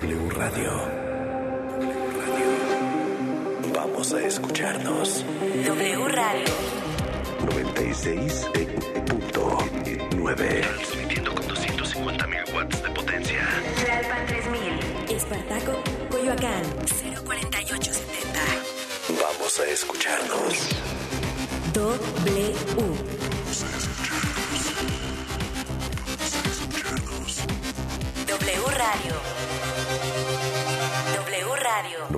W Radio. W Radio. Vamos a escucharnos. W Radio. 96.9. Transmitiendo con 250 mil watts de potencia. Tlalpan 3000. Espartaco, Coyoacán. 04870. Vamos a escucharnos. W. Radio.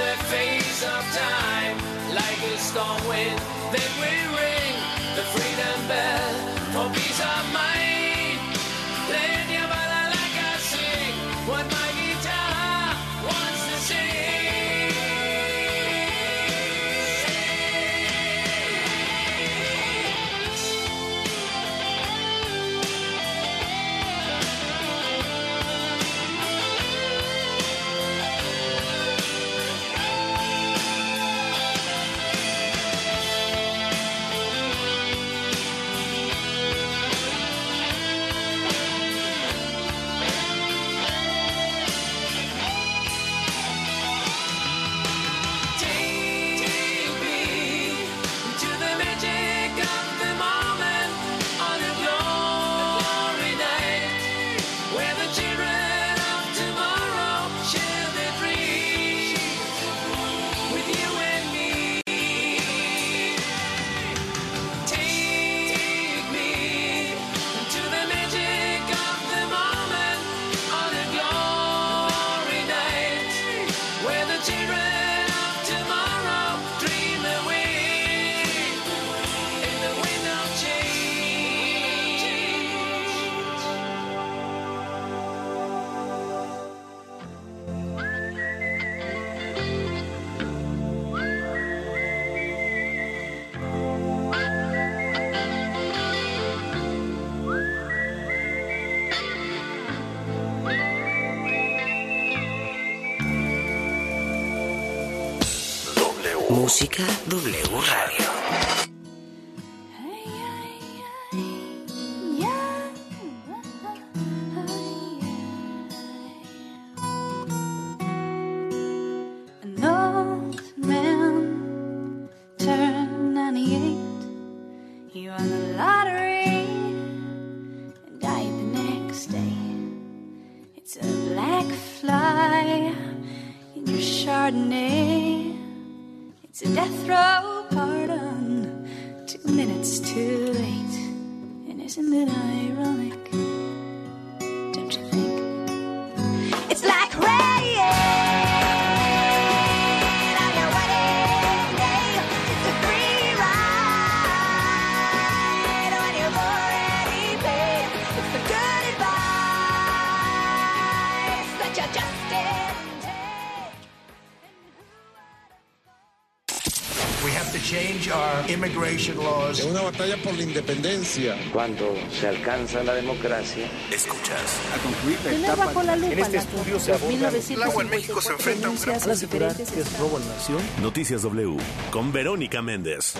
Their face of time, like a storm wind that will ring. Música W Radio. Batalla por la independencia. Cuando se alcanza la democracia, Escuchas. Bajo la lupa En este estudio se 2.954 El agua en México se enfrenta a un gran a Noticias W con Verónica Méndez.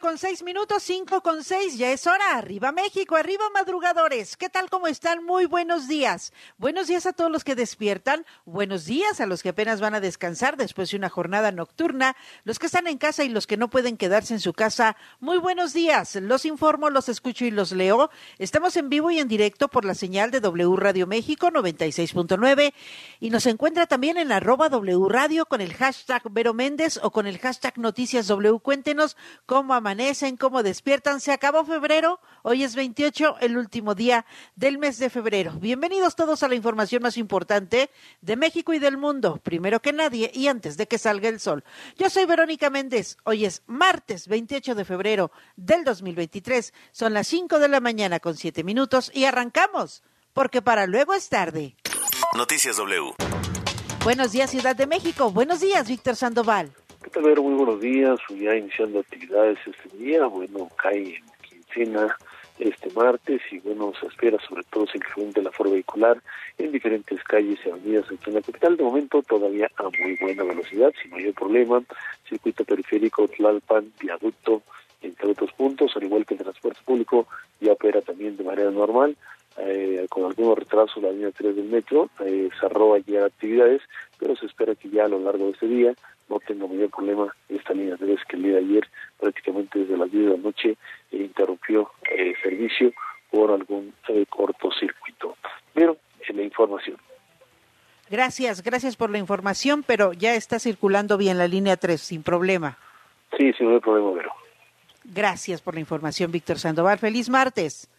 Con 6 minutos, 5 con 6, ya es hora. Arriba México, arriba madrugadores. ¿Qué tal? ¿Cómo están? Muy buenos días. Buenos días a todos los que despiertan. Buenos días a los que apenas van a descansar después de una jornada nocturna. Los que están en casa y los que no pueden quedarse en su casa. Muy buenos días. Los informo, los escucho y los leo. Estamos en vivo y en directo por la señal de W Radio México 96.9 y nos encuentra también en arroba W Radio con el hashtag Vero Méndez o con el hashtag Noticias W. Cuéntenos cómo amanecen, cómo despiertan. Se acabó febrero, hoy es 28, el último día del mes de febrero. Bienvenidos todos a la información más importante de México y del mundo, primero que nadie y antes de que salga el sol. Yo soy Verónica Méndez, hoy es martes 28 de febrero del 2023, son las 5 de la mañana con 7 minutos y arrancamos, porque para luego es tarde. Noticias W. Buenos días Ciudad de México, buenos días Víctor Sandoval. ¿Qué tal? Muy buenos días. Ya iniciando actividades este día. Bueno, cae en quincena este martes y bueno, se espera sobre todo se incremente la aforo vehicular en diferentes calles y avenidas aquí en la capital. De momento todavía a muy buena velocidad, sin mayor problema. Circuito periférico, Tlalpan, viaducto, entre otros puntos, al igual que el transporte público, ya opera también de manera normal. Eh, con algunos retrasos la línea 3 del metro, eh, arroba ya actividades, pero se espera que ya a lo largo de este día no tenga mayor problema esta línea 3 que el día de ayer prácticamente desde las 10 de la noche eh, interrumpió el servicio por algún eh, cortocircuito. Pero en la información. Gracias, gracias por la información, pero ya está circulando bien la línea 3 sin problema. Sí, sí, no hay problema, Vero. Gracias por la información, Víctor Sandoval. Feliz martes.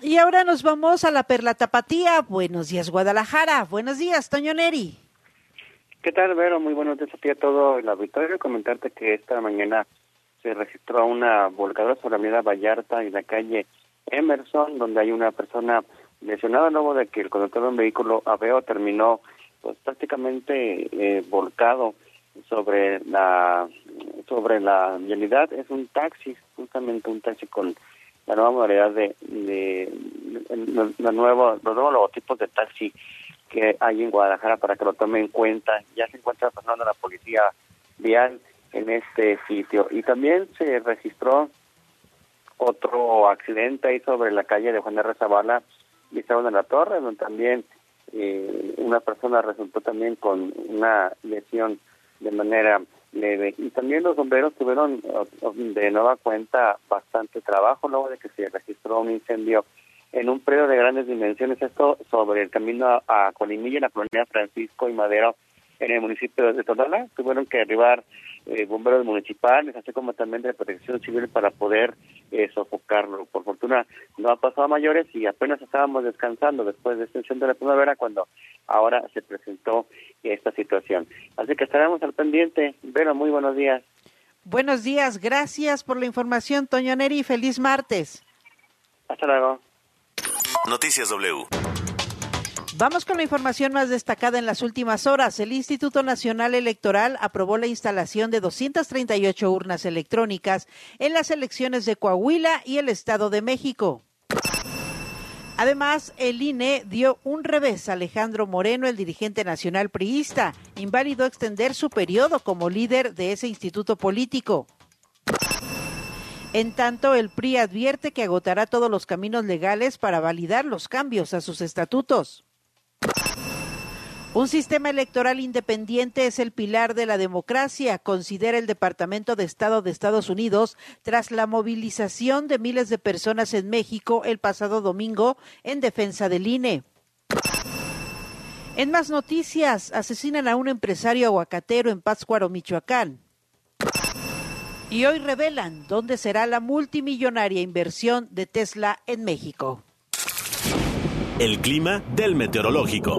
Y ahora nos vamos a la Perla Tapatía. Buenos días, Guadalajara. Buenos días, Toño Neri. ¿Qué tal, Vero? Muy buenos días a ti a todo el auditorio. Comentarte que esta mañana se registró una volcadura sobre la avenida Vallarta y la calle Emerson, donde hay una persona lesionada luego de que el conductor de un vehículo Aveo terminó pues prácticamente eh, volcado sobre la sobre la vialidad. Es un taxi, justamente un taxi con la nueva modalidad de, de, de los nuevos logotipos de taxi que hay en Guadalajara para que lo tome en cuenta. Ya se encuentra pasando la policía vial en este sitio. Y también se registró otro accidente ahí sobre la calle de Juan de Rezabala y de la Torre, donde también eh, una persona resultó también con una lesión de manera leve. Y también los bomberos tuvieron de nueva cuenta bastante trabajo luego de que se registró un incendio en un predio de grandes dimensiones, esto sobre el camino a, a Colimilla, en la colonia Francisco y Madero, en el municipio de Tonalá. Tuvieron que arribar eh, bomberos municipales, así como también de protección civil para poder eh, sofocarlo. Por fortuna no ha pasado a mayores y apenas estábamos descansando después de incendio de la primavera cuando ahora se presentó esta situación. Así que estaremos al pendiente. Vero, muy buenos días. Buenos días, gracias por la información, Toño Neri. Feliz martes. Hasta luego. Noticias W. Vamos con la información más destacada en las últimas horas. El Instituto Nacional Electoral aprobó la instalación de 238 urnas electrónicas en las elecciones de Coahuila y el Estado de México. Además, el INE dio un revés a Alejandro Moreno, el dirigente nacional priista, inválido extender su periodo como líder de ese instituto político. En tanto, el PRI advierte que agotará todos los caminos legales para validar los cambios a sus estatutos. Un sistema electoral independiente es el pilar de la democracia, considera el Departamento de Estado de Estados Unidos tras la movilización de miles de personas en México el pasado domingo en defensa del INE. En más noticias, asesinan a un empresario aguacatero en Pátzcuaro, Michoacán. Y hoy revelan dónde será la multimillonaria inversión de Tesla en México. El clima del meteorológico.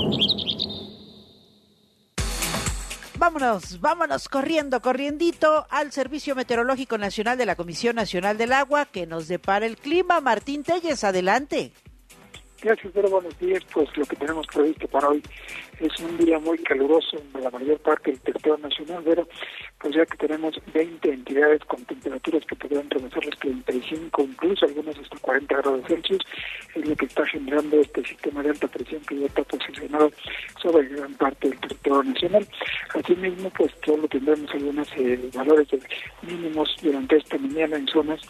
Vámonos, vámonos corriendo, corriendito al Servicio Meteorológico Nacional de la Comisión Nacional del Agua que nos depara el clima. Martín Telles, adelante. Gracias, pero buenos días. Pues lo que tenemos previsto para hoy es un día muy caluroso en la mayor parte del territorio nacional, pero pues ya que tenemos 20 entidades con temperaturas que podrían rebasar los 35, incluso algunas hasta 40 grados Celsius, es lo que está generando este sistema de alta presión que ya está posicionado sobre gran parte del territorio nacional. Asimismo, pues solo tendremos algunos eh, valores mínimos durante esta mañana en zonas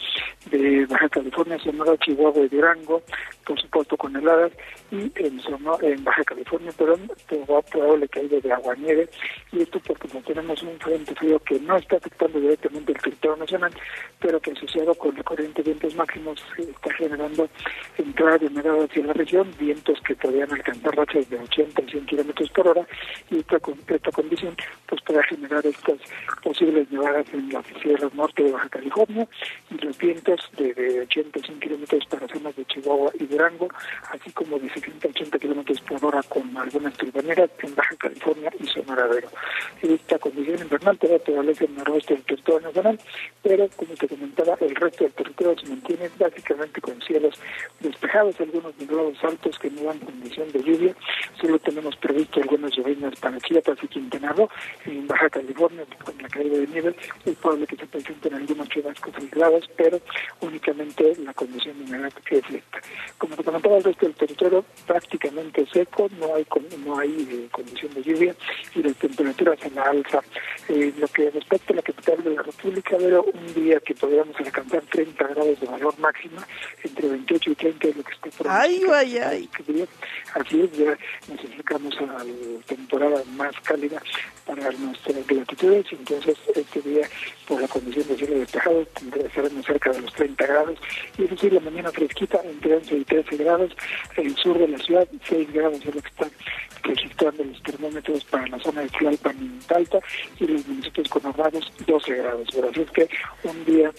de Baja California, Sonora, Chihuahua y Durango, por supuesto con heladas, y en, Sonora, en Baja California, perdón, probable caída de agua nieve, y esto porque no tenemos un frente frío que no está afectando directamente el territorio nacional, pero que asociado con la corriente de vientos máximos está generando entrada de humedad hacia la región, vientos que podrían alcanzar rachas de 80 y 100 kilómetros por hora, y esta, esta condición pues puede generar estas posibles nevadas en las sierras norte de Baja California, y los vientos de, de 80 y 100 kilómetros para zonas de Chihuahua y Durango, así como de 70 a 80 kilómetros por hora con algunas turbaneras en Baja California y Sonoradero. Esta condición invernal todavía prevalece en el noroeste del territorio nacional, pero como te comentaba, el resto del territorio se mantiene básicamente con cielos despejados, algunos nublados altos que no dan condición de lluvia. Solo tenemos previsto algunas lluvias para Chiapas y Quintana Roo, en Baja California, con la caída de nieve, es probable que se presenten algunos chubascos aislados, pero únicamente la condición humedad es esta. Como te comentaba, el resto del territorio prácticamente seco, no hay no hay eh, condición de lluvia y las temperaturas en la alza. Eh, lo que respecta a la capital de la República, veo un día que podríamos alcanzar 30 grados de valor máxima, entre 28 y 30 es lo que está por Ay, ay, ay. Así es, ya nos acercamos a la temporada más cálida para nuestras latitudes, entonces este día, por la condición de cielo despejado, estaremos cerca de los 30 grados, y es decir, la mañana fresquita, entre 11 y 13 grados, el sur de la ciudad, 6 grados es lo que está registrando los termómetros para la zona de Tlalpan y Talta, y los municipios conurbados, 12 grados. Pero así es que un día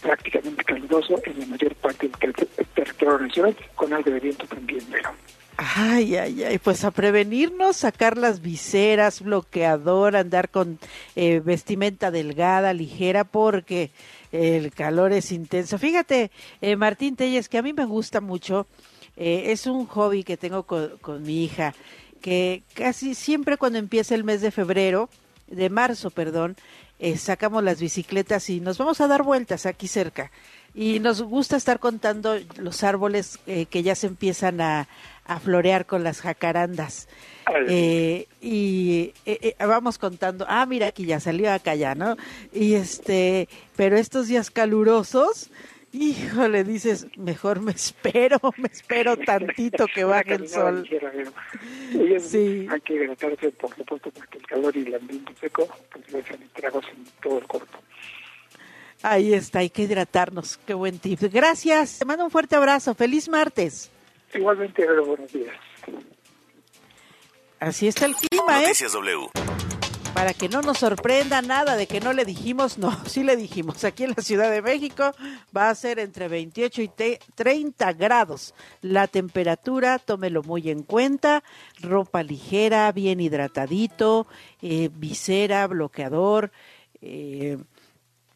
prácticamente caluroso en la mayor parte del territorio nacional, con algo de viento también, pero... Ay, ay, ay, pues a prevenirnos, sacar las viseras, bloqueador, andar con eh, vestimenta delgada, ligera, porque el calor es intenso. Fíjate, eh, Martín Telles, que a mí me gusta mucho, eh, es un hobby que tengo con mi hija, que casi siempre cuando empieza el mes de febrero, de marzo, perdón, eh, sacamos las bicicletas y nos vamos a dar vueltas aquí cerca. Y nos gusta estar contando los árboles eh, que ya se empiezan a, a florear con las jacarandas. Eh, y eh, eh, vamos contando, ah, mira, aquí ya salió acá ya, ¿no? Y este, pero estos días calurosos, híjole, dices, mejor me espero, me espero tantito que baje el sol. Sí. Hay que hidratarse, por supuesto, porque el calor y el ambiente seco, pues le hacen estragos en todo el cuerpo. Ahí está, hay que hidratarnos. Qué buen tip. Gracias. Te mando un fuerte abrazo. Feliz martes. Igualmente, pero buenos días. Así está el clima, ¿eh? Noticias W. Para que no nos sorprenda nada de que no le dijimos, no, sí le dijimos. Aquí en la Ciudad de México va a ser entre 28 y 30 grados. La temperatura, tómelo muy en cuenta. Ropa ligera, bien hidratadito, eh, visera, bloqueador. Eh,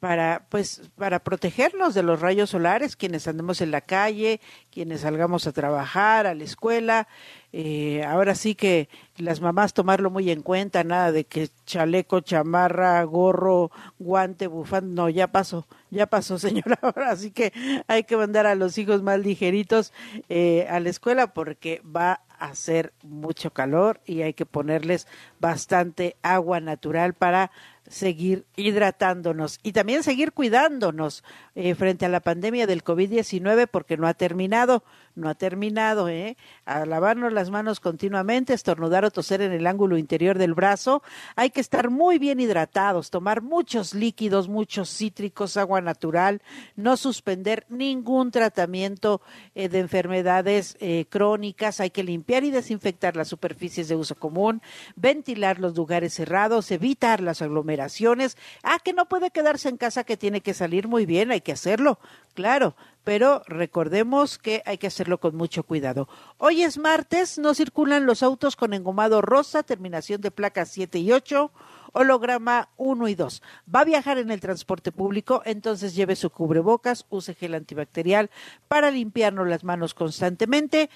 para pues para protegernos de los rayos solares quienes andemos en la calle quienes salgamos a trabajar a la escuela. Eh, ahora sí que las mamás tomarlo muy en cuenta nada de que chaleco chamarra gorro guante bufanda no ya pasó ya pasó señora. Ahora así que hay que mandar a los hijos más ligeritos eh, a la escuela porque va a hacer mucho calor y hay que ponerles bastante agua natural para seguir hidratándonos y también seguir cuidándonos eh, frente a la pandemia del COVID-19 porque no ha terminado, no ha terminado, ¿eh? A lavarnos las manos continuamente, estornudar o toser en el ángulo interior del brazo. Hay que estar muy bien hidratados, tomar muchos líquidos, muchos cítricos, agua natural, no suspender ningún tratamiento eh, de enfermedades eh, crónicas. Hay que limpiar y desinfectar las superficies de uso común, ventilar los lugares cerrados, evitar las aglomeraciones. Ah, que no puede quedarse en casa, que tiene que salir muy bien, hay que hacerlo, claro, pero recordemos que hay que hacerlo con mucho cuidado. Hoy es martes, no circulan los autos con engomado rosa, terminación de placas 7 y 8, holograma 1 y 2. Va a viajar en el transporte público, entonces lleve su cubrebocas, use gel antibacterial para limpiarnos las manos constantemente.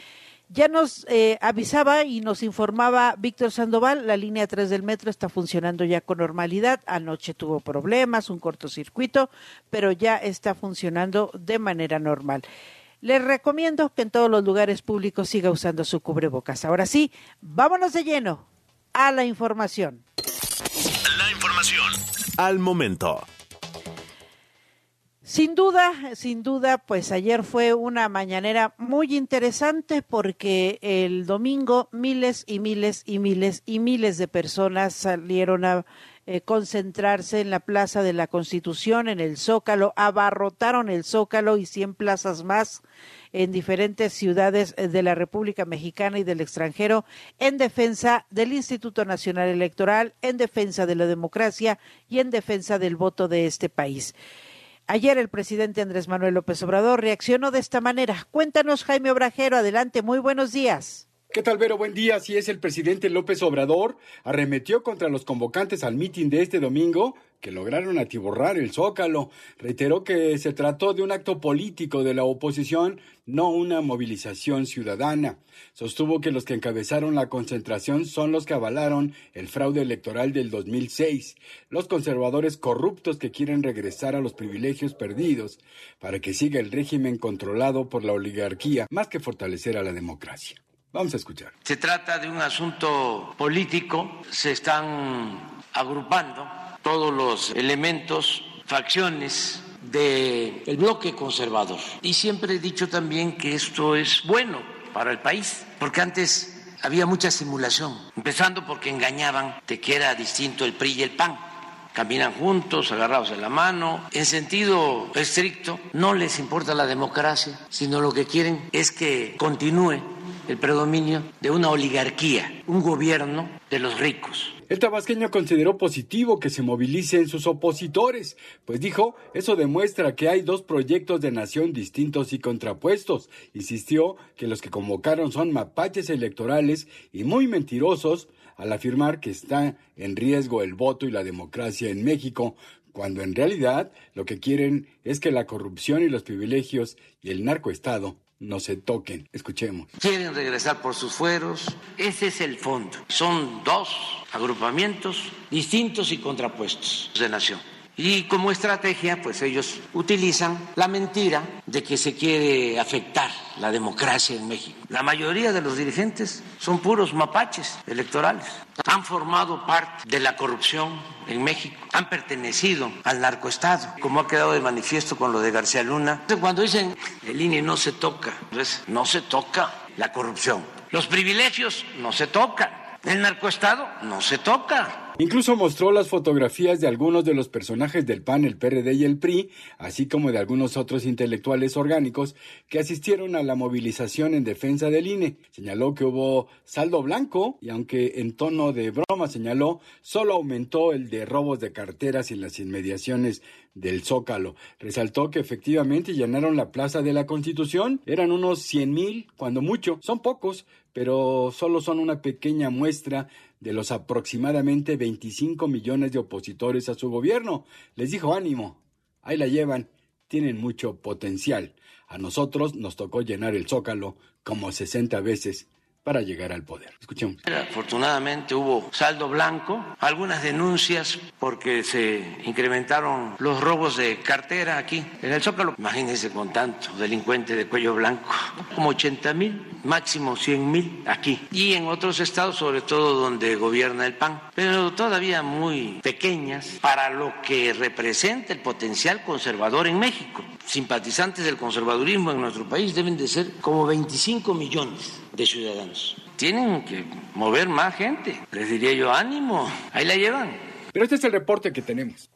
Ya nos eh, avisaba y nos informaba Víctor Sandoval, la línea 3 del metro está funcionando ya con normalidad. Anoche tuvo problemas, un cortocircuito, pero ya está funcionando de manera normal. Les recomiendo que en todos los lugares públicos siga usando su cubrebocas. Ahora sí, vámonos de lleno a la información. La información al momento. Sin duda, sin duda, pues ayer fue una mañanera muy interesante porque el domingo miles y miles y miles y miles de personas salieron a eh, concentrarse en la Plaza de la Constitución, en el Zócalo, abarrotaron el Zócalo y cien plazas más en diferentes ciudades de la República Mexicana y del extranjero en defensa del Instituto Nacional Electoral, en defensa de la democracia y en defensa del voto de este país. Ayer el presidente Andrés Manuel López Obrador reaccionó de esta manera. Cuéntanos, Jaime Obrajero, adelante, muy buenos días. ¿Qué tal, Vero? Buen día. Si es el presidente López Obrador, arremetió contra los convocantes al mitin de este domingo que lograron atiborrar el Zócalo. Reiteró que se trató de un acto político de la oposición, no una movilización ciudadana. Sostuvo que los que encabezaron la concentración son los que avalaron el fraude electoral del 2006, los conservadores corruptos que quieren regresar a los privilegios perdidos para que siga el régimen controlado por la oligarquía, más que fortalecer a la democracia. Vamos a escuchar. Se trata de un asunto político, se están agrupando todos los elementos, facciones del el bloque conservador. Y siempre he dicho también que esto es bueno para el país, porque antes había mucha simulación, empezando porque engañaban de que era distinto el PRI y el PAN. Caminan juntos, agarrados de la mano. En sentido estricto, no les importa la democracia, sino lo que quieren es que continúe el predominio de una oligarquía, un gobierno de los ricos. El tabasqueño consideró positivo que se movilicen sus opositores, pues dijo, eso demuestra que hay dos proyectos de nación distintos y contrapuestos. Insistió que los que convocaron son mapaches electorales y muy mentirosos al afirmar que está en riesgo el voto y la democracia en México, cuando en realidad lo que quieren es que la corrupción y los privilegios y el narcoestado no se toquen. Escuchemos. Quieren regresar por sus fueros. Ese es el fondo. Son dos agrupamientos distintos y contrapuestos de nación. Y como estrategia, pues ellos utilizan la mentira de que se quiere afectar la democracia en México. La mayoría de los dirigentes son puros mapaches electorales. Han formado parte de la corrupción en México, han pertenecido al narcoestado, como ha quedado de manifiesto con lo de García Luna. Cuando dicen el INE no se toca, pues no se toca la corrupción. Los privilegios no se tocan. El narcoestado no se toca. Incluso mostró las fotografías de algunos de los personajes del PAN, el PRD y el PRI, así como de algunos otros intelectuales orgánicos que asistieron a la movilización en defensa del INE. Señaló que hubo saldo blanco y aunque en tono de broma señaló, solo aumentó el de robos de carteras en las inmediaciones del Zócalo. Resaltó que efectivamente llenaron la Plaza de la Constitución. Eran unos 100 mil, cuando mucho. Son pocos, pero solo son una pequeña muestra de los aproximadamente 25 millones de opositores a su gobierno. Les dijo ánimo, ahí la llevan, tienen mucho potencial. A nosotros nos tocó llenar el zócalo como 60 veces para llegar al poder. Escuchemos. Afortunadamente hubo saldo blanco, algunas denuncias porque se incrementaron los robos de cartera aquí en el Zócalo. Imagínense con tanto delincuente de cuello blanco, como 80 mil, máximo 100 mil aquí. Y en otros estados, sobre todo donde gobierna el PAN, pero todavía muy pequeñas para lo que representa el potencial conservador en México. Simpatizantes del conservadurismo en nuestro país deben de ser como 25 millones de ciudadanos. Tienen que mover más gente. Les diría yo, ánimo, ahí la llevan. Pero este es el reporte que tenemos.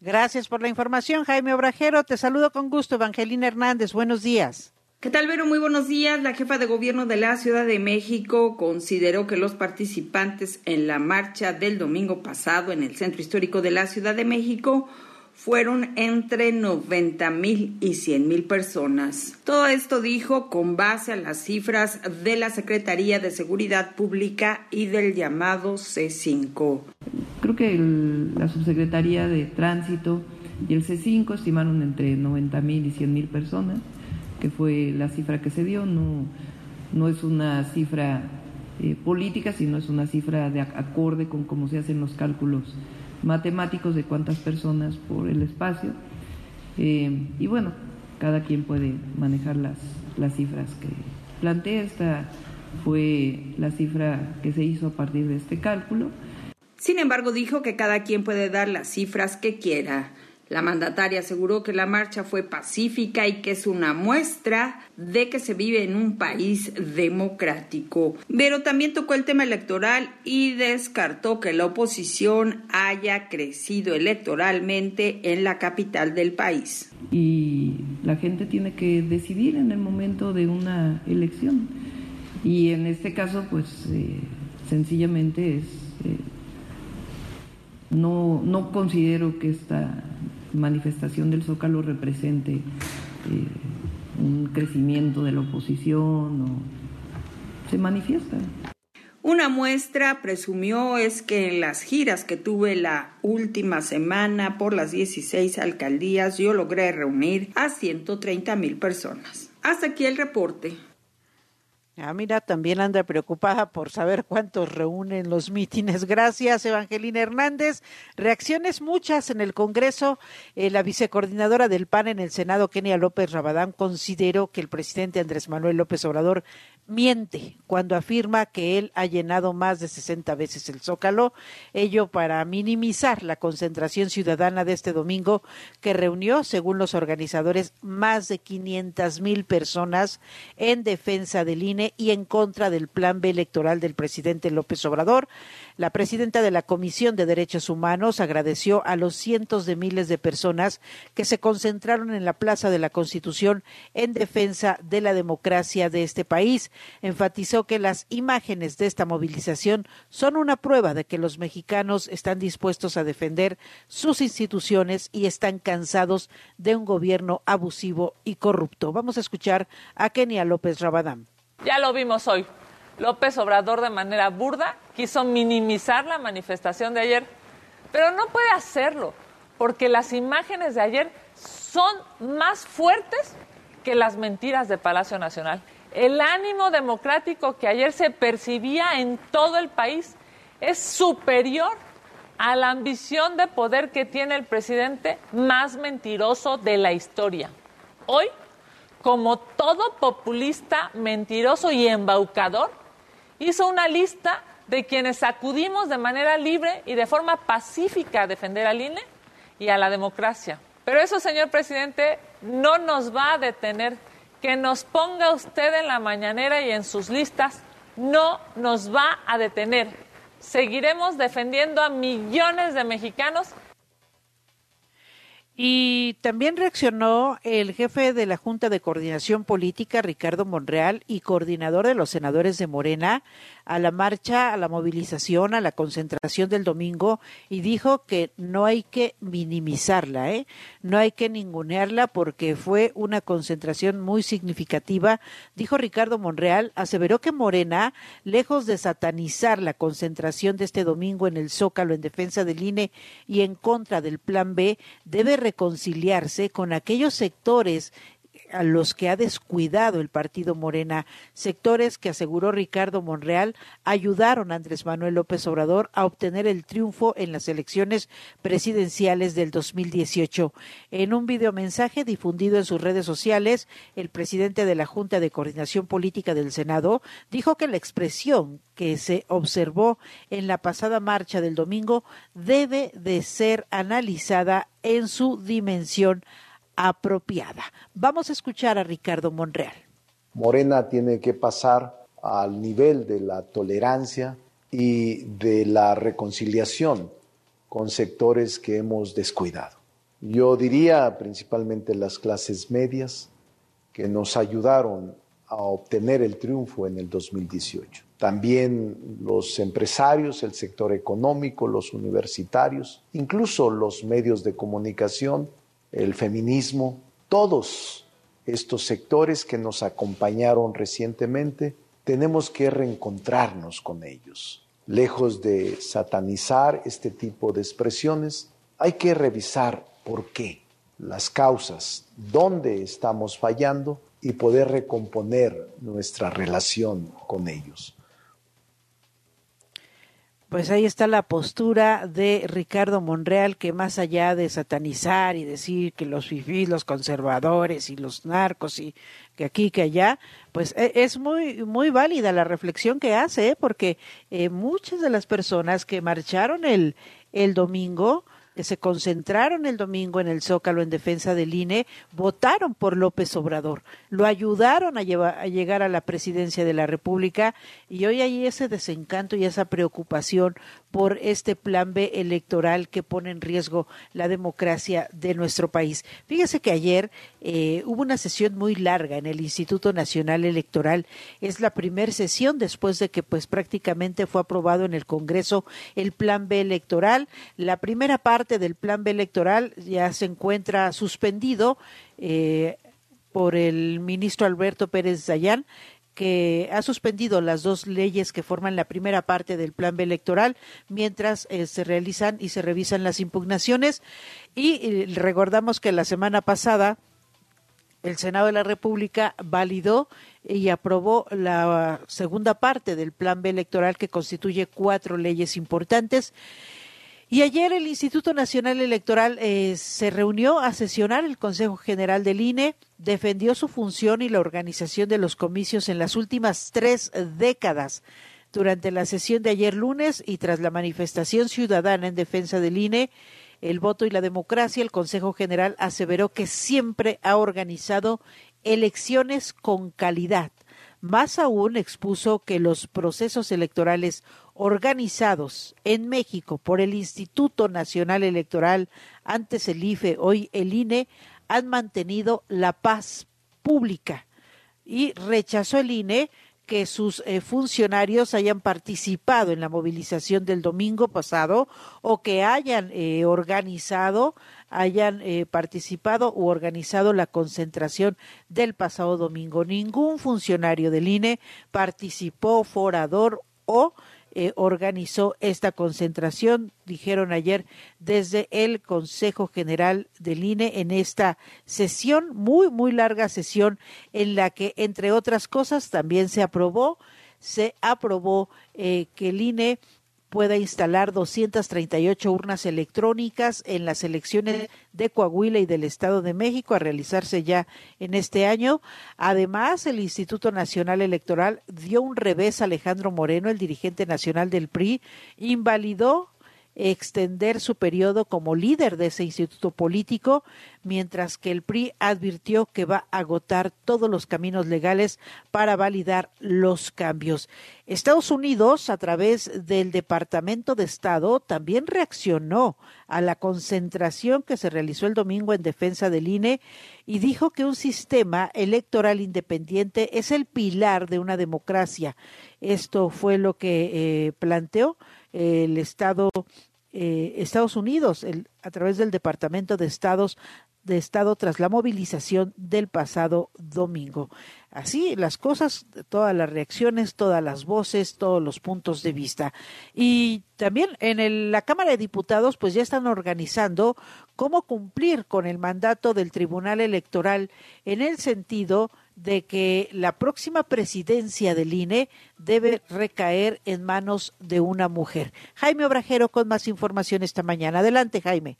Gracias por la información, Jaime Obrajero. Te saludo con gusto, Evangelina Hernández. Buenos días. ¿Qué tal, Vero? Muy buenos días. La jefa de gobierno de la Ciudad de México consideró que los participantes en la marcha del domingo pasado en el Centro Histórico de la Ciudad de México fueron entre 90 mil y 100 mil personas. Todo esto dijo con base a las cifras de la Secretaría de Seguridad Pública y del llamado C5. Creo que el, la Subsecretaría de Tránsito y el C5 estimaron entre 90 mil y 100 mil personas, que fue la cifra que se dio. No, no es una cifra eh, política, sino es una cifra de acorde con cómo se hacen los cálculos matemáticos de cuántas personas por el espacio. Eh, y bueno, cada quien puede manejar las, las cifras que plantea. Esta fue la cifra que se hizo a partir de este cálculo. Sin embargo, dijo que cada quien puede dar las cifras que quiera. La mandataria aseguró que la marcha fue pacífica y que es una muestra de que se vive en un país democrático. Pero también tocó el tema electoral y descartó que la oposición haya crecido electoralmente en la capital del país. Y la gente tiene que decidir en el momento de una elección. Y en este caso, pues eh, sencillamente es... Eh, no, no considero que esta manifestación del Zócalo represente eh, un crecimiento de la oposición o se manifiesta. Una muestra, presumió, es que en las giras que tuve la última semana por las 16 alcaldías yo logré reunir a 130 mil personas. Hasta aquí el reporte. Ah, mira, también anda preocupada por saber cuántos reúnen los mítines. Gracias, Evangelina Hernández. Reacciones muchas en el Congreso. Eh, la vicecoordinadora del PAN en el Senado, Kenia López Rabadán, consideró que el presidente Andrés Manuel López Obrador miente cuando afirma que él ha llenado más de 60 veces el Zócalo, ello para minimizar la concentración ciudadana de este domingo que reunió, según los organizadores, más de 500 mil personas en defensa del INE y en contra del plan B electoral del presidente López Obrador. La presidenta de la Comisión de Derechos Humanos agradeció a los cientos de miles de personas que se concentraron en la Plaza de la Constitución en defensa de la democracia de este país. Enfatizó que las imágenes de esta movilización son una prueba de que los mexicanos están dispuestos a defender sus instituciones y están cansados de un gobierno abusivo y corrupto. Vamos a escuchar a Kenia López Rabadán. Ya lo vimos hoy. López Obrador de manera burda quiso minimizar la manifestación de ayer, pero no puede hacerlo porque las imágenes de ayer son más fuertes que las mentiras de Palacio Nacional. El ánimo democrático que ayer se percibía en todo el país es superior a la ambición de poder que tiene el presidente más mentiroso de la historia. Hoy, como todo populista mentiroso y embaucador, hizo una lista de quienes acudimos de manera libre y de forma pacífica a defender al INE y a la democracia. Pero eso, señor presidente, no nos va a detener. Que nos ponga usted en la mañanera y en sus listas no nos va a detener. Seguiremos defendiendo a millones de mexicanos y también reaccionó el jefe de la Junta de Coordinación Política, Ricardo Monreal, y coordinador de los senadores de Morena, a la marcha, a la movilización, a la concentración del domingo, y dijo que no hay que minimizarla, ¿eh? no hay que ningunearla porque fue una concentración muy significativa. Dijo Ricardo Monreal, aseveró que Morena, lejos de satanizar la concentración de este domingo en el Zócalo en defensa del INE y en contra del Plan B, debe reconciliarse con aquellos sectores a los que ha descuidado el partido Morena, sectores que aseguró Ricardo Monreal ayudaron a Andrés Manuel López Obrador a obtener el triunfo en las elecciones presidenciales del 2018. En un videomensaje difundido en sus redes sociales, el presidente de la Junta de Coordinación Política del Senado dijo que la expresión que se observó en la pasada marcha del domingo debe de ser analizada en su dimensión apropiada. Vamos a escuchar a Ricardo Monreal. Morena tiene que pasar al nivel de la tolerancia y de la reconciliación con sectores que hemos descuidado. Yo diría principalmente las clases medias que nos ayudaron a obtener el triunfo en el 2018. También los empresarios, el sector económico, los universitarios, incluso los medios de comunicación el feminismo, todos estos sectores que nos acompañaron recientemente, tenemos que reencontrarnos con ellos. Lejos de satanizar este tipo de expresiones, hay que revisar por qué, las causas, dónde estamos fallando y poder recomponer nuestra relación con ellos. Pues ahí está la postura de Ricardo Monreal, que más allá de satanizar y decir que los fifís, los conservadores y los narcos y que aquí, que allá, pues e, es muy, muy válida la reflexión que hace, ¿eh? porque eh, muchas de las personas que marcharon el, el domingo, que se concentraron el domingo en el Zócalo en defensa del INE, votaron por López Obrador, lo ayudaron a, a llegar a la presidencia de la República y hoy hay ese desencanto y esa preocupación por este plan B electoral que pone en riesgo la democracia de nuestro país. Fíjese que ayer eh, hubo una sesión muy larga en el Instituto Nacional Electoral. Es la primera sesión después de que pues prácticamente fue aprobado en el Congreso el plan B electoral. La primera parte del plan B electoral ya se encuentra suspendido eh, por el ministro Alberto Pérez Dayán que ha suspendido las dos leyes que forman la primera parte del plan B electoral mientras eh, se realizan y se revisan las impugnaciones. Y eh, recordamos que la semana pasada el Senado de la República validó y aprobó la segunda parte del plan B electoral que constituye cuatro leyes importantes y ayer el Instituto Nacional Electoral eh, se reunió a sesionar el Consejo General del INE, defendió su función y la organización de los comicios en las últimas tres décadas. Durante la sesión de ayer lunes y tras la manifestación ciudadana en defensa del INE, el voto y la democracia, el Consejo General aseveró que siempre ha organizado elecciones con calidad. Más aún expuso que los procesos electorales organizados en México por el Instituto Nacional Electoral, antes el IFE, hoy el INE, han mantenido la paz pública y rechazó el INE que sus eh, funcionarios hayan participado en la movilización del domingo pasado o que hayan eh, organizado, hayan eh, participado u organizado la concentración del pasado domingo. Ningún funcionario del INE participó, forador o eh, organizó esta concentración, dijeron ayer desde el Consejo General del INE en esta sesión, muy, muy larga sesión en la que, entre otras cosas, también se aprobó, se aprobó eh, que el INE pueda instalar 238 urnas electrónicas en las elecciones de Coahuila y del Estado de México a realizarse ya en este año. Además, el Instituto Nacional Electoral dio un revés a Alejandro Moreno, el dirigente nacional del PRI, invalidó extender su periodo como líder de ese instituto político, mientras que el PRI advirtió que va a agotar todos los caminos legales para validar los cambios. Estados Unidos, a través del Departamento de Estado, también reaccionó a la concentración que se realizó el domingo en defensa del INE y dijo que un sistema electoral independiente es el pilar de una democracia. Esto fue lo que eh, planteó el Estado, eh, Estados Unidos, a través del Departamento de Estados de Estado tras la movilización del pasado domingo. Así las cosas, todas las reacciones, todas las voces, todos los puntos de vista. Y también en la Cámara de Diputados pues ya están organizando cómo cumplir con el mandato del Tribunal Electoral en el sentido que la próxima presidencia del INE debe recaer en manos de una mujer. Jaime Obrajero con más información esta mañana. Adelante, Jaime.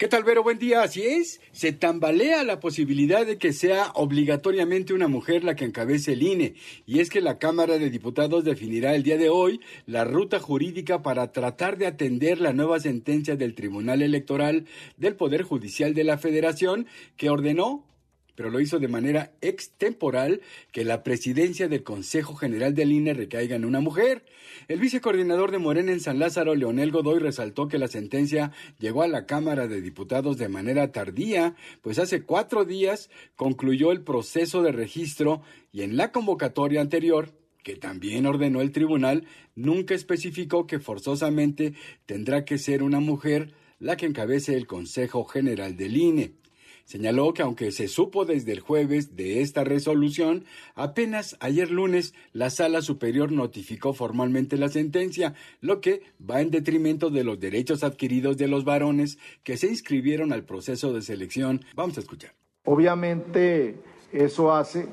¿Qué tal, Vero? Buen día. Así es, se tambalea la posibilidad de que sea obligatoriamente una mujer la que encabece el INE. Y es que la Cámara de Diputados definirá el día de hoy la ruta jurídica para tratar de atender la nueva sentencia del Tribunal Electoral del Poder Judicial de la Federación que ordenó pero lo hizo de manera extemporal que la presidencia del Consejo General del INE recaiga en una mujer. El vicecoordinador de Morena en San Lázaro, Leonel Godoy, resaltó que la sentencia llegó a la Cámara de Diputados de manera tardía, pues hace cuatro días concluyó el proceso de registro y en la convocatoria anterior que también ordenó el tribunal, nunca especificó que forzosamente tendrá que ser una mujer la que encabece el Consejo General del INE. Señaló que aunque se supo desde el jueves de esta resolución, apenas ayer lunes la Sala Superior notificó formalmente la sentencia, lo que va en detrimento de los derechos adquiridos de los varones que se inscribieron al proceso de selección. Vamos a escuchar. Obviamente eso hace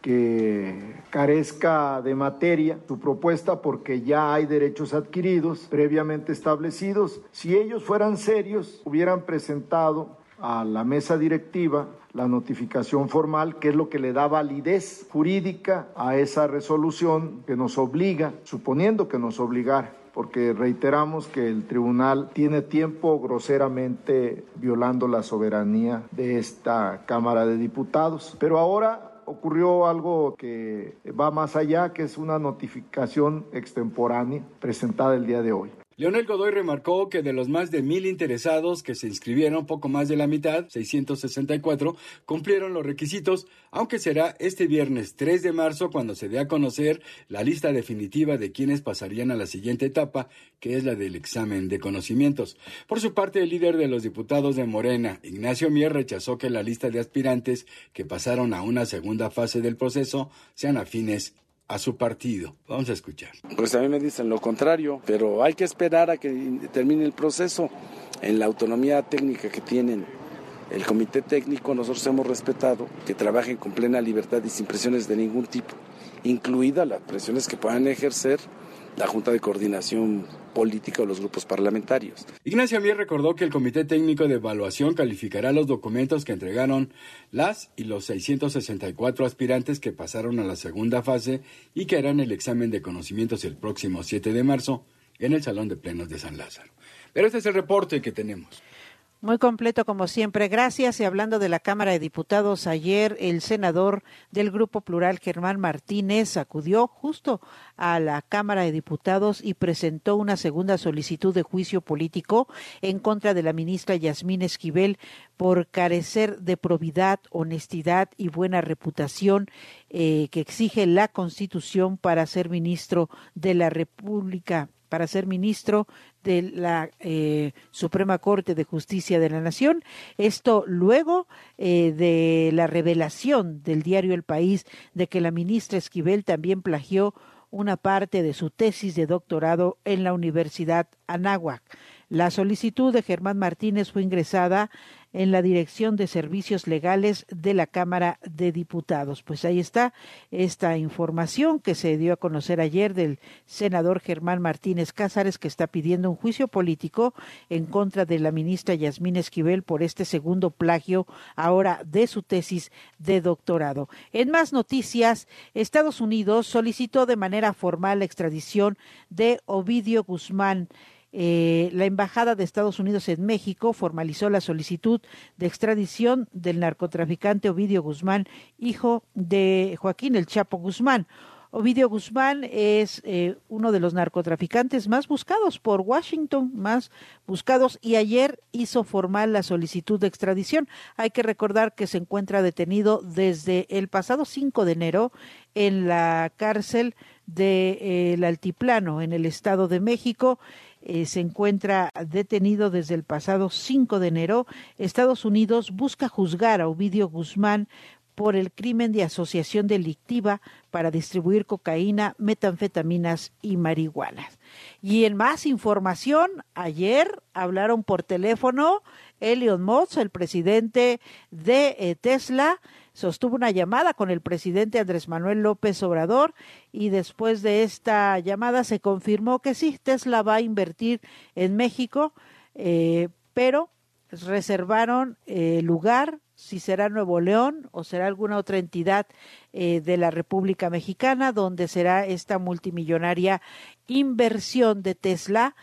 que carezca de materia su propuesta porque ya hay derechos adquiridos previamente establecidos. Si ellos fueran serios, hubieran presentado a la mesa directiva la notificación formal, que es lo que le da validez jurídica a esa resolución que nos obliga, suponiendo que nos obligara, porque reiteramos que el tribunal tiene tiempo groseramente violando la soberanía de esta Cámara de Diputados. Pero ahora ocurrió algo que va más allá, que es una notificación extemporánea presentada el día de hoy. Leonel Godoy remarcó que de los más de mil interesados que se inscribieron, poco más de la mitad, 664, cumplieron los requisitos, aunque será este viernes 3 de marzo cuando se dé a conocer la lista definitiva de quienes pasarían a la siguiente etapa, que es la del examen de conocimientos. Por su parte, el líder de los diputados de Morena, Ignacio Mier, rechazó que la lista de aspirantes que pasaron a una segunda fase del proceso sean afines a su partido. Vamos a escuchar. Pues a mí me dicen lo contrario, pero hay que esperar a que termine el proceso. En la autonomía técnica que tienen el comité técnico, nosotros hemos respetado que trabajen con plena libertad y sin presiones de ningún tipo, incluidas las presiones que puedan ejercer la Junta de Coordinación Política de los grupos parlamentarios. Ignacio Mier recordó que el Comité Técnico de Evaluación calificará los documentos que entregaron las y los 664 aspirantes que pasaron a la segunda fase y que harán el examen de conocimientos el próximo 7 de marzo en el Salón de Plenos de San Lázaro. Pero este es el reporte que tenemos. Muy completo como siempre. Gracias. Y hablando de la Cámara de Diputados, ayer el senador del Grupo Plural, Germán Martínez, acudió justo a la Cámara de Diputados y presentó una segunda solicitud de juicio político en contra de la ministra Yasmín Esquivel por carecer de probidad, honestidad y buena reputación eh, que exige la Constitución para ser ministro de la República para ser ministro de la eh, Suprema Corte de Justicia de la Nación. Esto luego eh, de la revelación del diario El País de que la ministra Esquivel también plagió una parte de su tesis de doctorado en la Universidad Anáhuac. La solicitud de Germán Martínez fue ingresada en la Dirección de Servicios Legales de la Cámara de Diputados. Pues ahí está esta información que se dio a conocer ayer del senador Germán Martínez Cázares, que está pidiendo un juicio político en contra de la ministra Yasmín Esquivel por este segundo plagio ahora de su tesis de doctorado. En más noticias, Estados Unidos solicitó de manera formal la extradición de Ovidio Guzmán eh, la Embajada de Estados Unidos en México formalizó la solicitud de extradición del narcotraficante Ovidio Guzmán, hijo de Joaquín El Chapo Guzmán. Ovidio Guzmán es eh, uno de los narcotraficantes más buscados por Washington, más buscados, y ayer hizo formal la solicitud de extradición. Hay que recordar que se encuentra detenido desde el pasado 5 de enero en la cárcel del de, eh, Altiplano, en el Estado de México. Eh, se encuentra detenido desde el pasado 5 de enero. Estados Unidos busca juzgar a Ovidio Guzmán por el crimen de asociación delictiva para distribuir cocaína, metanfetaminas y marihuana. Y en más información, ayer hablaron por teléfono Elon Musk, el presidente de eh, Tesla, sostuvo una llamada con el presidente Andrés Manuel López Obrador y después de esta llamada se confirmó que sí, Tesla va a invertir en México, eh, pero reservaron eh, lugar si será Nuevo León o será alguna otra entidad eh, de la República Mexicana donde será esta multimillonaria inversión de Tesla.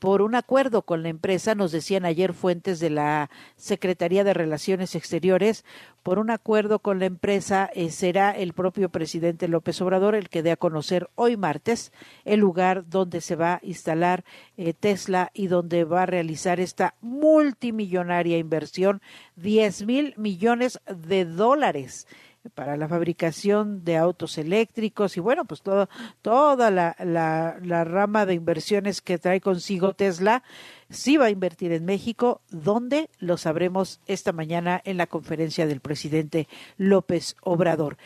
Por un acuerdo con la empresa, nos decían ayer fuentes de la Secretaría de Relaciones Exteriores, por un acuerdo con la empresa eh, será el propio presidente López Obrador el que dé a conocer hoy martes el lugar donde se va a instalar eh, Tesla y donde va a realizar esta multimillonaria inversión, 10 mil millones de dólares para la fabricación de autos eléctricos y bueno, pues todo, toda la, la, la, rama de inversiones que trae consigo Tesla, sí va a invertir en México, donde lo sabremos esta mañana en la conferencia del presidente López Obrador.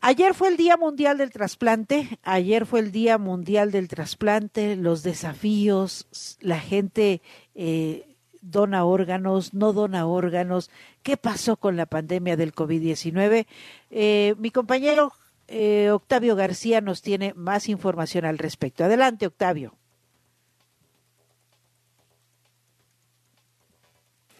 Ayer fue el Día Mundial del Trasplante, ayer fue el Día Mundial del Trasplante, los desafíos, la gente... Eh, dona órganos, no dona órganos, qué pasó con la pandemia del COVID-19. Eh, mi compañero eh, Octavio García nos tiene más información al respecto. Adelante, Octavio.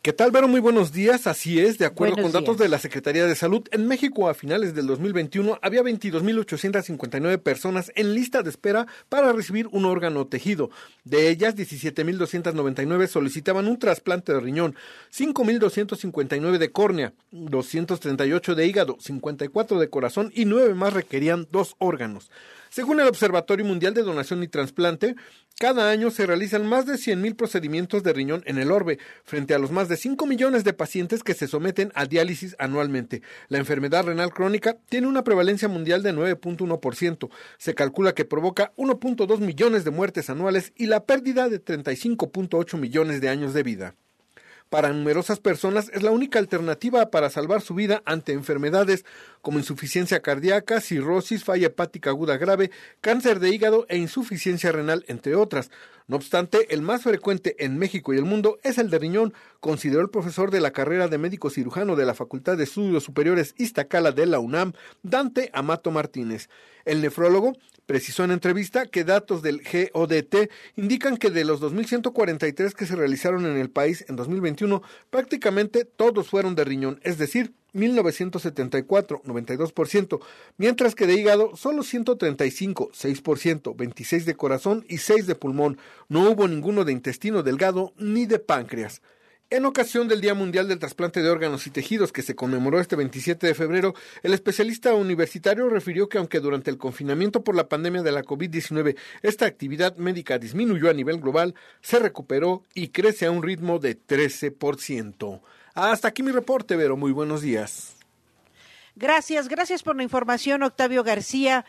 ¿Qué tal, Vero? Muy buenos días. Así es, de acuerdo buenos con datos de la Secretaría de Salud, en México a finales del 2021 había 22.859 personas en lista de espera para recibir un órgano tejido. De ellas, 17.299 solicitaban un trasplante de riñón, 5.259 de córnea, 238 de hígado, 54 de corazón y 9 más requerían dos órganos. Según el Observatorio Mundial de Donación y Trasplante, cada año se realizan más de 100.000 procedimientos de riñón en el orbe, frente a los más de 5 millones de pacientes que se someten a diálisis anualmente. La enfermedad renal crónica tiene una prevalencia mundial de 9.1%. Se calcula que provoca 1.2 millones de muertes anuales y la pérdida de 35.8 millones de años de vida. Para numerosas personas es la única alternativa para salvar su vida ante enfermedades como insuficiencia cardíaca, cirrosis, falla hepática aguda grave, cáncer de hígado e insuficiencia renal, entre otras. No obstante, el más frecuente en México y el mundo es el de riñón, consideró el profesor de la carrera de médico cirujano de la Facultad de Estudios Superiores Iztacala de la UNAM, Dante Amato Martínez. El nefrólogo precisó en entrevista que datos del GODT indican que de los 2.143 que se realizaron en el país en 2021, prácticamente todos fueron de riñón, es decir, 1974, 92%, mientras que de hígado solo 135, 6%, 26 de corazón y 6 de pulmón. No hubo ninguno de intestino delgado ni de páncreas. En ocasión del Día Mundial del Trasplante de Órganos y Tejidos que se conmemoró este 27 de febrero, el especialista universitario refirió que aunque durante el confinamiento por la pandemia de la COVID-19 esta actividad médica disminuyó a nivel global, se recuperó y crece a un ritmo de 13%. Hasta aquí mi reporte, Vero. Muy buenos días. Gracias, gracias por la información, Octavio García.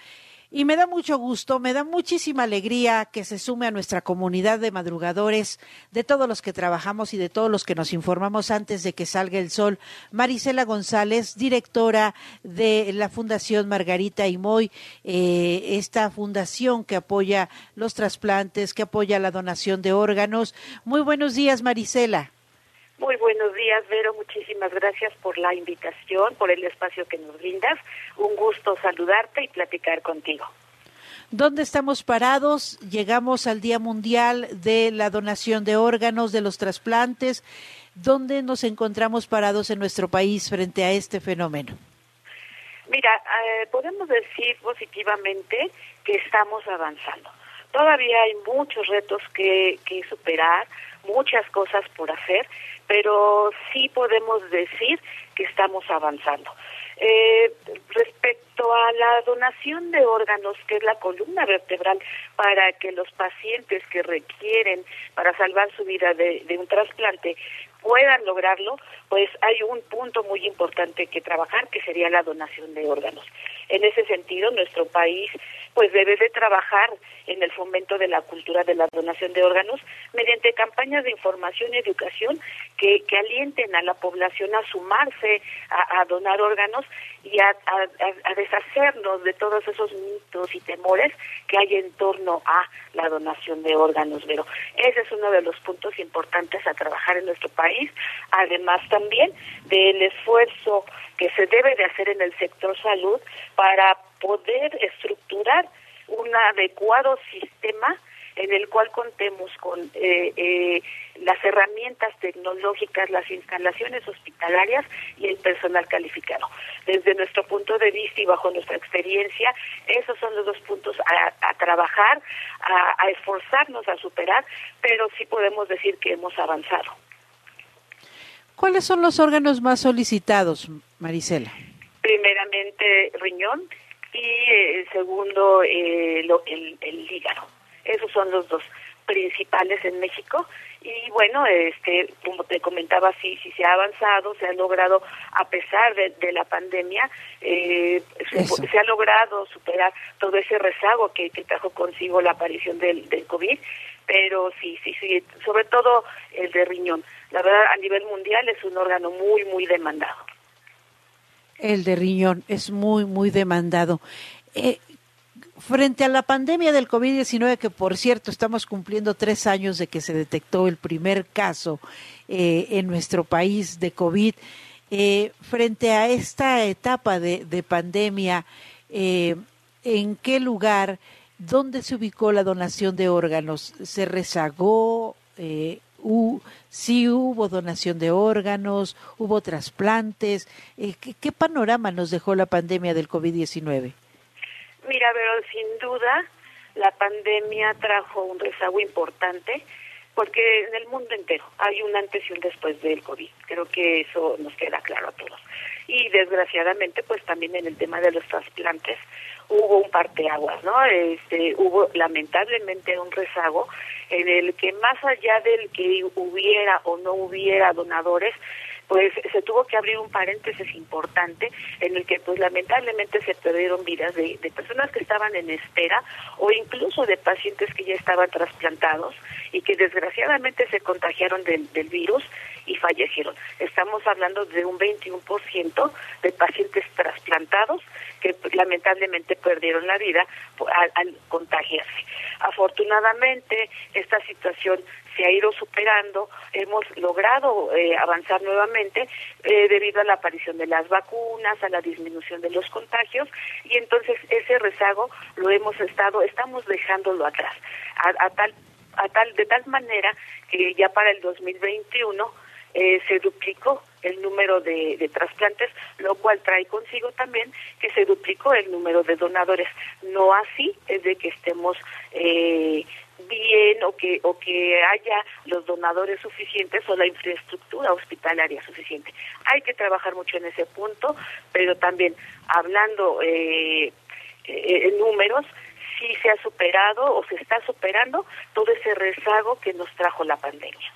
Y me da mucho gusto, me da muchísima alegría que se sume a nuestra comunidad de madrugadores, de todos los que trabajamos y de todos los que nos informamos antes de que salga el sol. Marisela González, directora de la Fundación Margarita y Moy, eh, esta fundación que apoya los trasplantes, que apoya la donación de órganos. Muy buenos días, Marisela. Muy buenos días, Vero. Muchísimas gracias por la invitación, por el espacio que nos brindas. Un gusto saludarte y platicar contigo. ¿Dónde estamos parados? Llegamos al Día Mundial de la Donación de Órganos, de los trasplantes. ¿Dónde nos encontramos parados en nuestro país frente a este fenómeno? Mira, eh, podemos decir positivamente que estamos avanzando. Todavía hay muchos retos que, que superar, muchas cosas por hacer, pero sí podemos decir que estamos avanzando. Eh, respecto a la donación de órganos, que es la columna vertebral para que los pacientes que requieren para salvar su vida de, de un trasplante puedan lograrlo, pues hay un punto muy importante que trabajar, que sería la donación de órganos. En ese sentido, nuestro país pues debe de trabajar en el fomento de la cultura de la donación de órganos mediante campañas de información y educación que, que alienten a la población a sumarse a, donar órganos y a, a, deshacernos de todos esos mitos y temores que hay en torno a la donación de órganos. Pero ese es uno de los puntos importantes a trabajar en nuestro país, además también del esfuerzo que se debe de hacer en el sector salud para poder estructurar un adecuado sistema en el cual contemos con eh, eh, las herramientas tecnológicas, las instalaciones hospitalarias y el personal calificado. Desde nuestro punto de vista y bajo nuestra experiencia, esos son los dos puntos a, trabajar, a, a esforzarnos a superar, pero sí podemos decir que hemos avanzado. ¿Cuáles son los órganos más solicitados, Marisela? Primeramente riñón y eh, segundo eh, el, el hígado. Esos son los dos principales en México. Y bueno este como te comentaba sí sí se ha avanzado se ha logrado a pesar de, la pandemia eh, se, ha logrado superar todo ese rezago que, que trajo consigo la aparición del, del covid. Pero sí sí sí sobre todo el de riñón. La verdad a nivel mundial es un órgano muy muy demandado el de riñón es muy muy demandado eh, frente a la pandemia del COVID-19, que por cierto estamos cumpliendo tres años de que se detectó el primer caso eh, en nuestro país de COVID, eh, frente a esta etapa de, pandemia, ¿en qué lugar, dónde se ubicó la donación de órganos? ¿Se rezagó? ¿Sí hubo donación de órganos? ¿Hubo trasplantes? ¿qué, ¿Qué panorama nos dejó la pandemia del COVID-19? Mira, pero sin duda la pandemia trajo un rezago importante porque en el mundo entero hay un antes y un después del COVID. Creo que eso nos queda claro a todos. Y desgraciadamente, pues también en el tema de los trasplantes hubo un parteaguas, ¿no? Este, hubo lamentablemente un rezago en el que más allá del que hubiera o no hubiera donadores, pues se tuvo que abrir un paréntesis importante en el que pues lamentablemente se perdieron vidas de, personas que estaban en espera o incluso de pacientes que ya estaban trasplantados y que desgraciadamente se contagiaron del, del virus y fallecieron. Estamos hablando de un 21% de pacientes trasplantados que lamentablemente perdieron la vida al, contagiarse. Afortunadamente, esta situación se ha ido superando, hemos logrado eh, avanzar nuevamente eh, debido a la aparición de las vacunas, a la disminución de los contagios y entonces ese rezago lo hemos estado, estamos dejándolo atrás, a, tal, a tal, de tal manera que ya para el 2021 eh, se duplicó el número de, trasplantes, lo cual trae consigo también que se duplicó el número de donadores. No así es de que estemos eh, bien o que o que haya los donadores suficientes o la infraestructura hospitalaria suficiente. Hay que trabajar mucho en ese punto, pero también hablando eh, eh, en números, sí se ha superado o se está superando todo ese rezago que nos trajo la pandemia.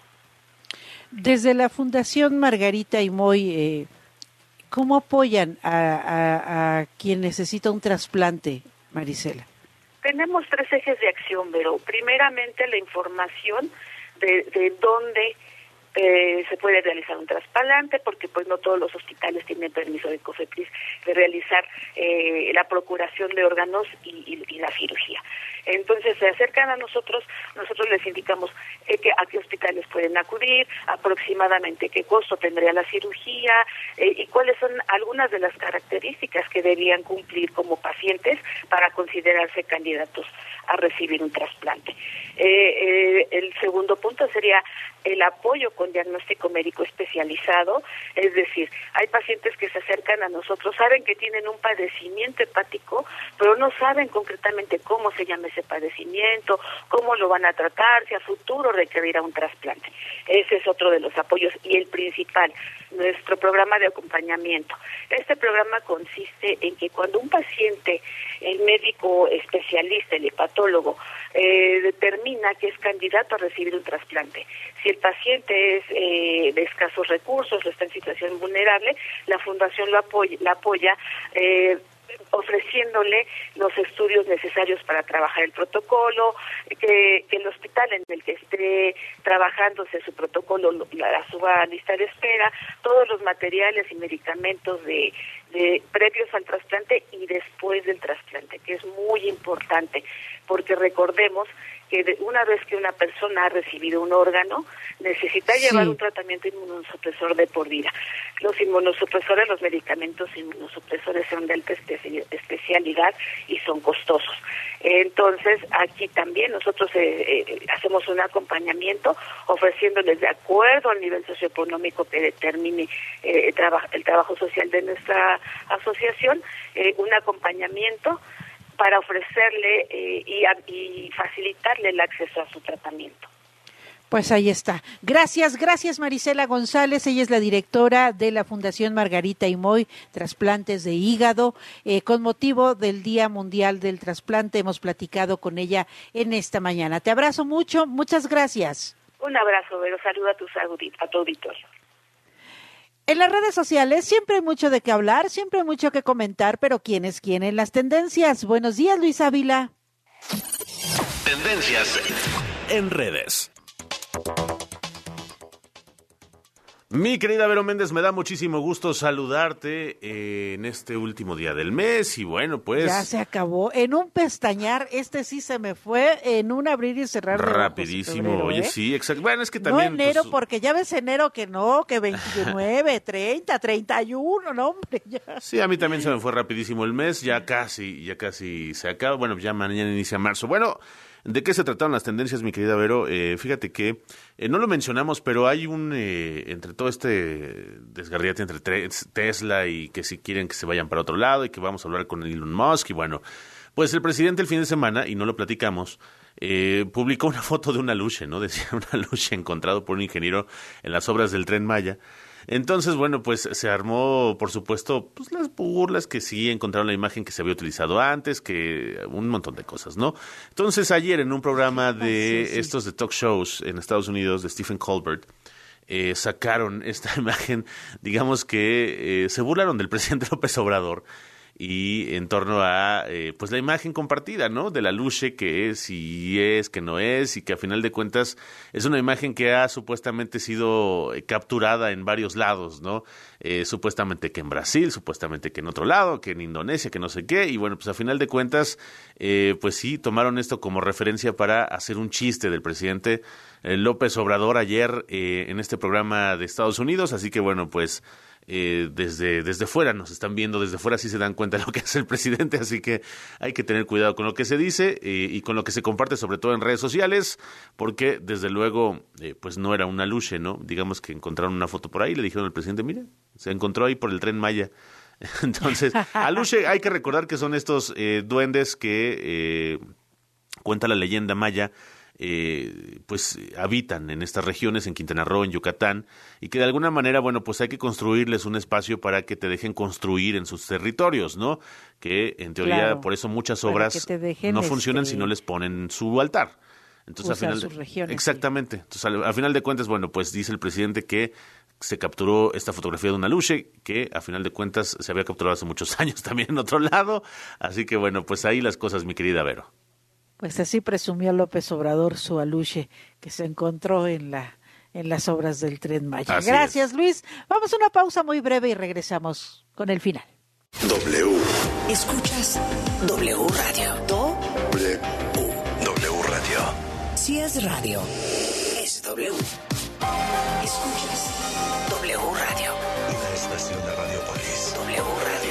Desde la Fundación Margarita y Moy, eh, ¿cómo apoyan a, a quien necesita un trasplante, Marisela? Tenemos tres ejes de acción, pero primeramente la información de, de dónde eh, se puede realizar un trasplante porque pues no todos los hospitales tienen permiso de COFEPRIS de realizar eh, la procuración de órganos y, y, la cirugía. Entonces se acercan a nosotros, nosotros les indicamos eh, a qué hospitales pueden acudir, aproximadamente qué costo tendría la cirugía eh, y cuáles son algunas de las características que debían cumplir como pacientes para considerarse candidatos a recibir un trasplante. Eh, el segundo punto sería el apoyo con diagnóstico médico especializado, es decir, hay pacientes que se acercan a nosotros, saben que tienen un padecimiento hepático, pero no saben concretamente cómo se llama ese padecimiento, cómo lo van a tratar, si a futuro requerirá un trasplante. Ese es otro de los apoyos y el principal, nuestro programa de acompañamiento. Este programa consiste en que cuando un paciente, el médico especialista, el hepatólogo, eh, determina que es candidato a recibir un trasplante, si el paciente es eh, de escasos recursos o está en situación vulnerable, la fundación lo apoya, la apoya eh, ofreciéndole los estudios necesarios para trabajar el protocolo, que, el hospital en el que esté trabajándose su protocolo lo- la suba a lista de espera, todos los materiales y medicamentos de, de previos al trasplante y después del trasplante, que es muy importante, porque recordemos que de- una vez que una persona ha recibido un órgano, necesita Sí. llevar un tratamiento inmunosupresor de por vida. Los inmunosupresores, los medicamentos inmunosupresores son de alta especi- especialidad y son costosos. Entonces, aquí también nosotros eh, eh, hacemos un acompañamiento ofreciéndoles de acuerdo al nivel socioeconómico que determine eh, el trabajo social de nuestra asociación, eh, un acompañamiento para ofrecerle eh, y, a- y facilitarle el acceso a su tratamiento. Pues ahí está. Gracias, gracias Marisela González. Ella es la directora de la Fundación Margarita y Moy, trasplantes de hígado. Eh, con motivo del Día Mundial del Trasplante, hemos platicado con ella en esta mañana. Te abrazo mucho, muchas gracias. Un abrazo, Vero. Saluda a tu, audi- a tu auditorio. En las redes sociales siempre hay mucho de qué hablar, siempre hay mucho que comentar, pero ¿quién es quién en las tendencias? Buenos días, Luis Ávila. Tendencias en redes. Mi querida Vero Méndez, me da muchísimo gusto saludarte eh, en este último día del mes y bueno, pues Ya se acabó. En un pestañear, este sí se me fue en un abrir y cerrar de rapidísimo. febrero, Oye, ¿eh? sí, exacto. Bueno, es que también no enero, pues, porque ya ves enero que no, que 29, 30, 31, no hombre, ya. Sí, a mí también se me fue rapidísimo el mes, ya casi, ya casi se acaba. Bueno, ya mañana inicia marzo. Bueno, ¿de qué se trataron las tendencias, mi querida Vero? Eh, fíjate que eh, no lo mencionamos, pero hay un eh, entre todo este desgarriate entre tre- Tesla y que si quieren que se vayan para otro lado y que vamos a hablar con Elon Musk y bueno, pues el presidente el fin de semana y no lo platicamos. eh, publicó una foto de una luche, ¿no? Decía una luche encontrado por un ingeniero en las obras del tren Maya. Entonces, bueno, pues se armó, por supuesto, pues las burlas que sí encontraron la imagen que se había utilizado antes, que un montón de cosas, ¿no? Entonces, ayer en un programa de estos de talk shows en Estados Unidos de Stephen Colbert, eh, sacaron esta imagen, digamos que eh, se burlaron del presidente López Obrador y en torno a eh, pues la imagen compartida, ¿no? De la luche que es y es, que no es y que a final de cuentas es una imagen que ha supuestamente sido eh, capturada en varios lados, ¿no? Eh, supuestamente que en Brasil, supuestamente que en otro lado, que en Indonesia, que no sé qué y bueno, pues a final de cuentas eh, pues sí tomaron esto como referencia para hacer un chiste del presidente eh, López Obrador ayer eh, en este programa de Estados Unidos, así que bueno, pues eh, desde, desde fuera nos están viendo, desde fuera sí se dan cuenta de lo que hace el presidente, así que hay que tener cuidado con lo que se dice eh, y con lo que se comparte, sobre todo en redes sociales, porque desde luego, eh, pues no era una luche, ¿no? Digamos que encontraron una foto por ahí le dijeron al presidente, mire, se encontró ahí por el tren Maya. Entonces, a luche hay que recordar que son estos eh, duendes que cuenta la leyenda maya, eh, pues habitan en estas regiones, en Quintana Roo, en Yucatán, y que de alguna manera, bueno, pues hay que construirles un espacio para que te dejen construir en sus territorios, ¿no? Que en teoría, Claro, por eso muchas obras no funcionan este, si no les ponen su altar. Entonces, usar al final, sus regiones, exactamente. Entonces, al, al final de cuentas, bueno, pues dice el presidente que se capturó esta fotografía de una luche que a final de cuentas se había capturado hace muchos años también en otro lado. Así que bueno, pues ahí las cosas, mi querida Vero. Pues así presumió López Obrador su aluche que se encontró en la en las obras del Tren Maya. Así Gracias, Luis. Vamos a una pausa muy breve y regresamos con el final. W. Escuchas W Radio. Do. W. W Radio. Si es radio, es W. Escuchas W Radio. Una estación de Radiopolis. W Radio.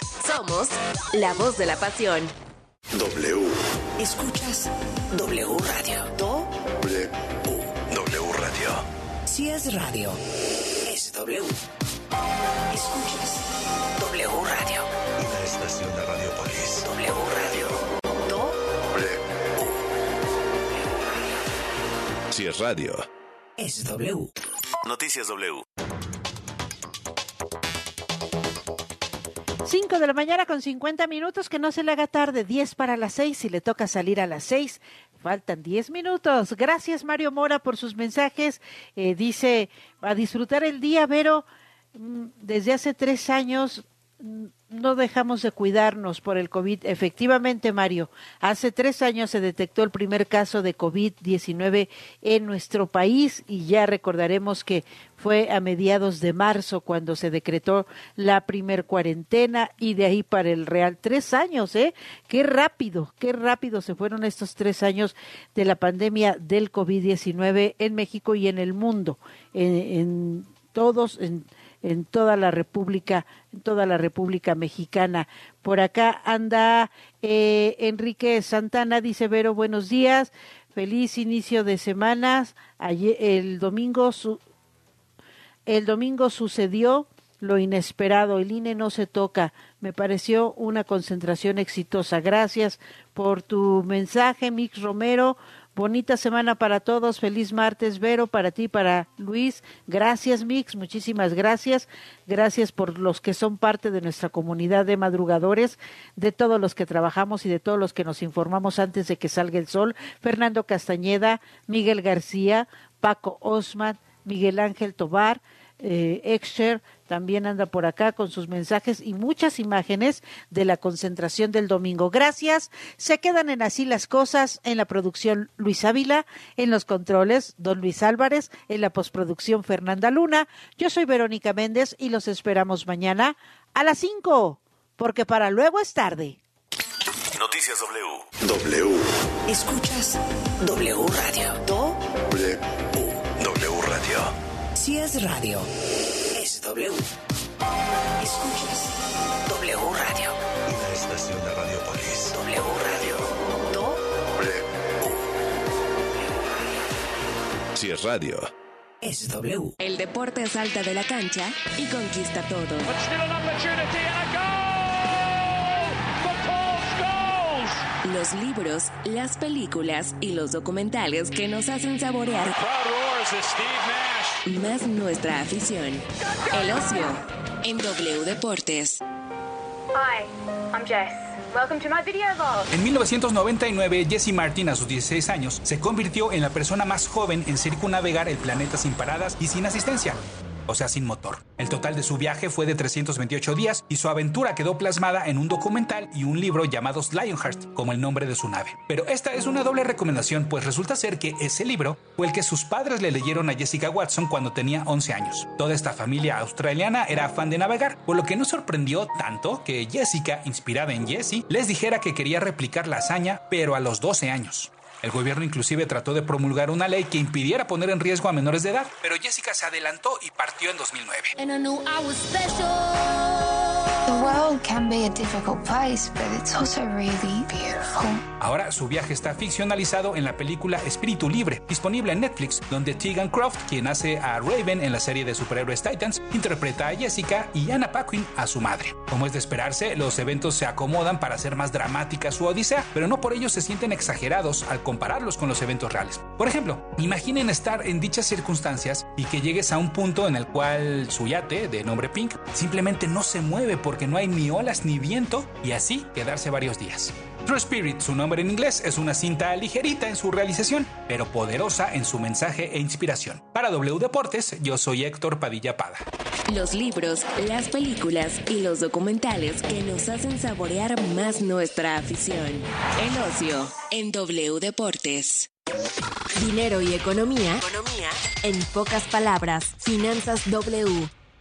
Somos la voz de la pasión. W. Escuchas W Radio. Do. W. W Radio. Si es radio, es W. Escuchas W Radio. Una estación de Radiopolis. W Radio. W. Si es radio. Es W. Noticias W. 5 de la mañana con 50 minutos, que no se le haga tarde, 10 para las 6, si le toca salir a las 6, faltan 10 minutos. Gracias Mario Mora por sus mensajes. Eh, dice, a disfrutar el día, Vero, mm, desde hace tres años mm, no dejamos de cuidarnos por el COVID. Efectivamente, Mario, hace tres años se detectó el primer caso de COVID-19 en nuestro país y ya recordaremos que fue a mediados de marzo cuando se decretó la primer cuarentena y de ahí para el Real. Tres años, ¿eh? Qué rápido, qué rápido se fueron estos tres años de la pandemia del COVID-19 en México y en el mundo, en, en todos, en en toda la República, en toda la República Mexicana. Por acá anda eh, Enrique Santana, dice Vero, buenos días, feliz inicio de semanas. Ayer, el domingo su, el domingo sucedió lo inesperado, el INE no se toca. Me pareció una concentración exitosa. Gracias por tu mensaje, Mix Romero. Bonita semana para todos. Feliz martes, Vero, para ti, para Luis. Gracias, Mix. Muchísimas gracias. Gracias por los que son parte de nuestra comunidad de madrugadores, de todos los que trabajamos y de todos los que nos informamos antes de que salga el sol. Fernando Castañeda, Miguel García, Paco Osman, Miguel Ángel Tobar, eh, Excher, también anda por acá con sus mensajes y muchas imágenes de la concentración del domingo. Gracias. Se quedan en así las cosas en la producción Luis Ávila, en los controles Don Luis Álvarez, en la postproducción Fernanda Luna. Yo soy Verónica Méndez y los esperamos mañana a las 5, porque para luego es tarde. Noticias W. W. Escuchas W Radio. W. Si es radio, es W. Escuchas W Radio. Una estación de Radiopolis. W Radio. W. Si es radio. Es W. El deporte salta de la cancha y conquista todo. Los libros, las películas y los documentales que nos hacen saborear más nuestra afición. El ocio en W Deportes. Hi, I'm Jess. Welcome to my video vlog. En 1999, Jesse Martin, a sus 16 años, se convirtió en la persona más joven en circunnavegar el planeta sin paradas y sin asistencia o sea, sin motor. El total de su viaje fue de 328 días y su aventura quedó plasmada en un documental y un libro llamados Lionheart, como el nombre de su nave. Pero esta es una doble recomendación, pues resulta ser que ese libro fue el que sus padres le leyeron a Jessica Watson cuando tenía 11 años. Toda esta familia australiana era fan de navegar, por lo que no sorprendió tanto que Jessica, inspirada en Jessie, les dijera que quería replicar la hazaña, pero a los 12 años. El gobierno inclusive trató de promulgar una ley que impidiera poner en riesgo a menores de edad, pero Jessica se adelantó y partió en 2009. Ahora su viaje está ficcionalizado en la película Espíritu Libre, disponible en Netflix, donde Tegan Croft, quien hace a Raven en la serie de superhéroes Titans, interpreta a Jessica y Anna Paquin a su madre. Como es de esperarse, los eventos se acomodan para hacer más dramática su odisea, pero no por ello se sienten exagerados al compararlos con los eventos reales. Por ejemplo, imaginen estar en dichas circunstancias y que llegues a un punto en el cual su yate, de nombre Pink, simplemente no se mueve porque no hay ni olas ni viento y así quedarse varios días. True Spirit, su nombre en inglés, es una cinta ligerita en su realización, pero poderosa en su mensaje e inspiración. Para W Deportes, yo soy Héctor Padilla Pada. Los libros, las películas y los documentales que nos hacen saborear más nuestra afición. El ocio en W Deportes. Dinero y economía. Economía. En pocas palabras, Finanzas W.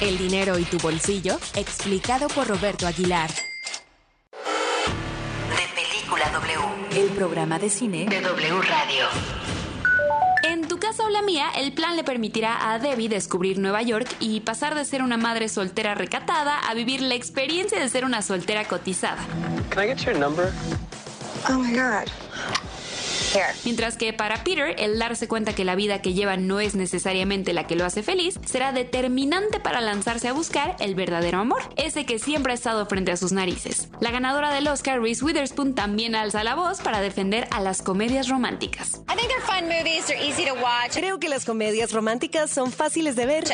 El dinero y tu bolsillo, explicado por Roberto Aguilar. De Película W. El programa de cine De W Radio. En tu casa o la mía, el plan le permitirá a Debbie descubrir Nueva York y pasar de ser una madre soltera recatada a vivir la experiencia de ser una soltera cotizada. Can I get your number? Oh my God. Mientras que para Peter, el darse cuenta que la vida que lleva no es necesariamente la que lo hace feliz, será determinante para lanzarse a buscar el verdadero amor, ese que siempre ha estado frente a sus narices. La ganadora del Oscar, Reese Witherspoon, también alza la voz para defender a las comedias románticas. Creo que las comedias románticas son fáciles de ver.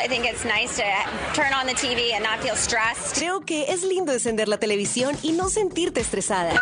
Creo que es lindo encender la televisión y no sentirte estresada.